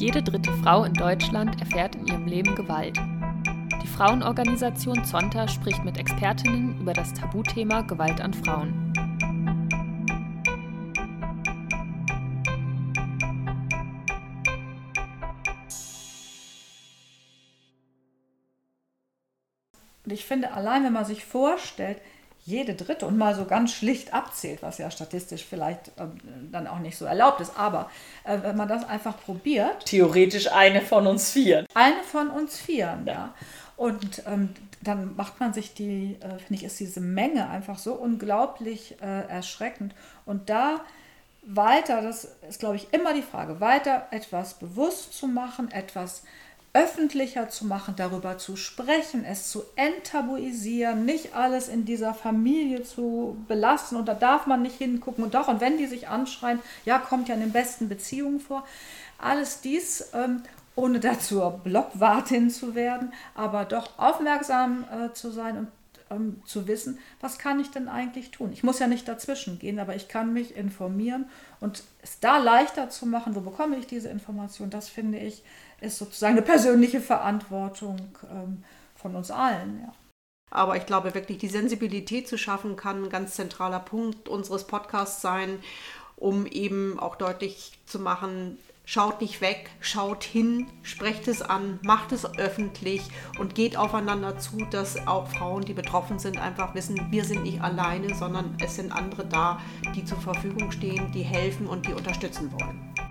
Jede dritte Frau in Deutschland erfährt in ihrem Leben Gewalt. Die Frauenorganisation Zonta spricht mit Expertinnen über das Tabuthema Gewalt an Frauen. Und ich finde, allein wenn man sich vorstellt, jede dritte und mal so ganz schlicht abzählt, was ja statistisch vielleicht äh, dann auch nicht so erlaubt ist, aber äh, wenn man das einfach probiert. Theoretisch eine von uns vier. Eine von uns vier, ja. ja. Und ähm, dann macht man sich die, äh, finde ich, ist diese Menge einfach so unglaublich äh, erschreckend. Und da weiter, das ist, glaube ich, immer die Frage, weiter etwas bewusst zu machen, etwas öffentlicher zu machen, darüber zu sprechen, es zu enttabuisieren, nicht alles in dieser Familie zu belassen. Und da darf man nicht hingucken. Und doch, und wenn die sich anschreien, ja, kommt ja in den besten Beziehungen vor, alles dies, ähm, ohne dazu Blockwartin zu werden, aber doch aufmerksam äh, zu sein und ähm, zu wissen, was kann ich denn eigentlich tun. Ich muss ja nicht dazwischen gehen, aber ich kann mich informieren und es da leichter zu machen, wo bekomme ich diese Information, das finde ich, ist sozusagen eine persönliche Verantwortung ähm, von uns allen. Ja. Aber ich glaube wirklich, die Sensibilität zu schaffen, kann ein ganz zentraler Punkt unseres Podcasts sein, um eben auch deutlich zu machen, schaut nicht weg, schaut hin, sprecht es an, macht es öffentlich und geht aufeinander zu, dass auch Frauen, die betroffen sind, einfach wissen, wir sind nicht alleine, sondern es sind andere da, die zur Verfügung stehen, die helfen und die unterstützen wollen.